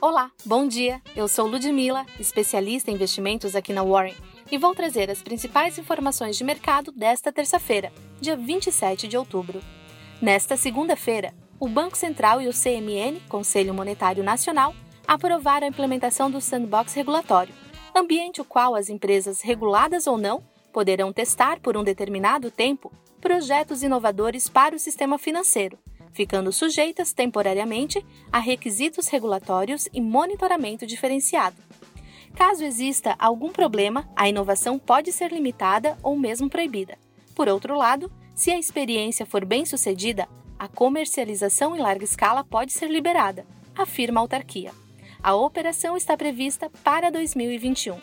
Olá, bom dia. Eu sou Ludmila, especialista em investimentos aqui na Warren, e vou trazer as principais informações de mercado desta terça-feira, dia 27 de outubro. Nesta segunda-feira, o Banco Central e o CMN, Conselho Monetário Nacional, aprovaram a implementação do sandbox regulatório, ambiente o qual as empresas reguladas ou não poderão testar por um determinado tempo projetos inovadores para o sistema financeiro, ficando sujeitas temporariamente a requisitos regulatórios e monitoramento diferenciado. Caso exista algum problema, a inovação pode ser limitada ou mesmo proibida. Por outro lado, se a experiência for bem sucedida, a comercialização em larga escala pode ser liberada, afirma a autarquia. A operação está prevista para 2021.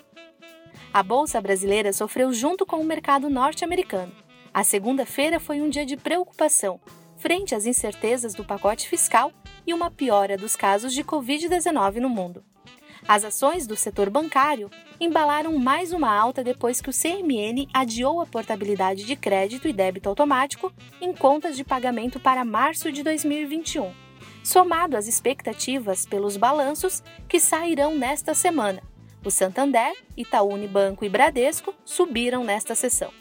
A Bolsa Brasileira sofreu junto com o mercado norte-americano. A segunda-feira foi um dia de preocupação, frente às incertezas do pacote fiscal e uma piora dos casos de Covid-19 no mundo. As ações do setor bancário embalaram mais uma alta depois que o CMN adiou a portabilidade de crédito e débito automático em contas de pagamento para março de 2021, somado às expectativas pelos balanços que sairão nesta semana o Santander, Itaú Unibanco e Bradesco subiram nesta sessão.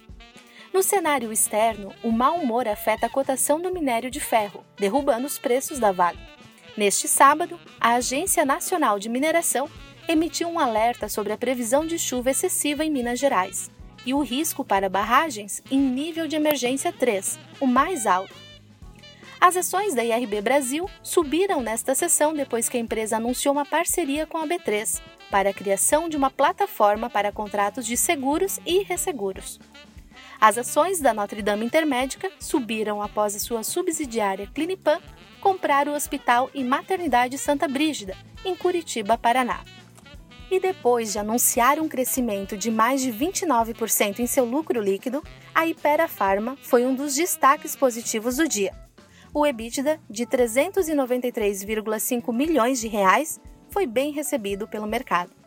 No cenário externo, o mau humor afeta a cotação do minério de ferro, derrubando os preços da Vale. Neste sábado, a Agência Nacional de Mineração emitiu um alerta sobre a previsão de chuva excessiva em Minas Gerais e o risco para barragens em nível de emergência 3, o mais alto. As ações da IRB Brasil subiram nesta sessão depois que a empresa anunciou uma parceria com a B3 para a criação de uma plataforma para contratos de seguros e resseguros. As ações da Notre Dame Intermédica subiram após a sua subsidiária Clinipan comprar o Hospital e Maternidade Santa Brígida, em Curitiba, Paraná. E depois de anunciar um crescimento de mais de 29% em seu lucro líquido, a Ipera Pharma foi um dos destaques positivos do dia. O EBITDA de 393,5 milhões de reais foi bem recebido pelo mercado.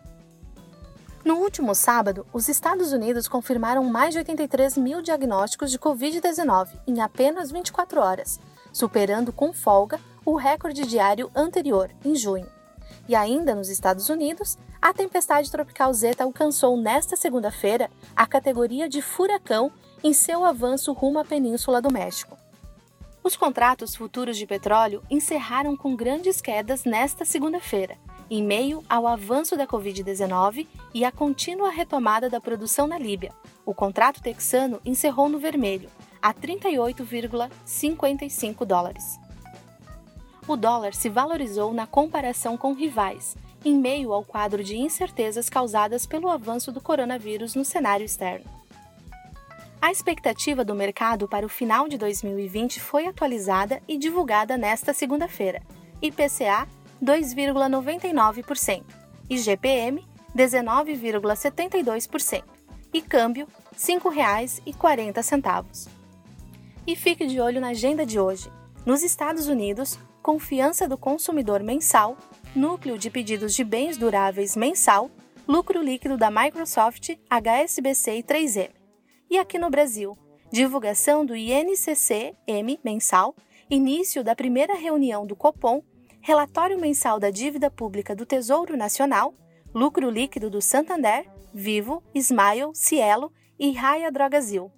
No último sábado, os Estados Unidos confirmaram mais de 83 mil diagnósticos de Covid-19 em apenas 24 horas, superando com folga o recorde diário anterior, em junho. E ainda nos Estados Unidos, a tempestade tropical Zeta alcançou nesta segunda-feira a categoria de furacão em seu avanço rumo à Península do México. Os contratos futuros de petróleo encerraram com grandes quedas nesta segunda-feira, em meio ao avanço da Covid-19 e à contínua retomada da produção na Líbia. O contrato texano encerrou no vermelho, a 38,55 dólares. O dólar se valorizou na comparação com rivais, em meio ao quadro de incertezas causadas pelo avanço do coronavírus no cenário externo. A expectativa do mercado para o final de 2020 foi atualizada e divulgada nesta segunda-feira. IPCA 2,99%, e GPM 19,72%, e câmbio R$ 5,40. E fique de olho na agenda de hoje. Nos Estados Unidos, confiança do consumidor mensal, núcleo de pedidos de bens duráveis mensal, lucro líquido da Microsoft, HSBC e 3M. E aqui no Brasil, divulgação do INCC-M mensal, início da primeira reunião do Copom relatório mensal da dívida pública do Tesouro Nacional, lucro líquido do Santander, Vivo, Smile, Cielo e Raia Drogazil.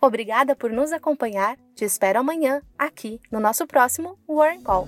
Obrigada por nos acompanhar. Te espero amanhã aqui no nosso próximo Warren Call.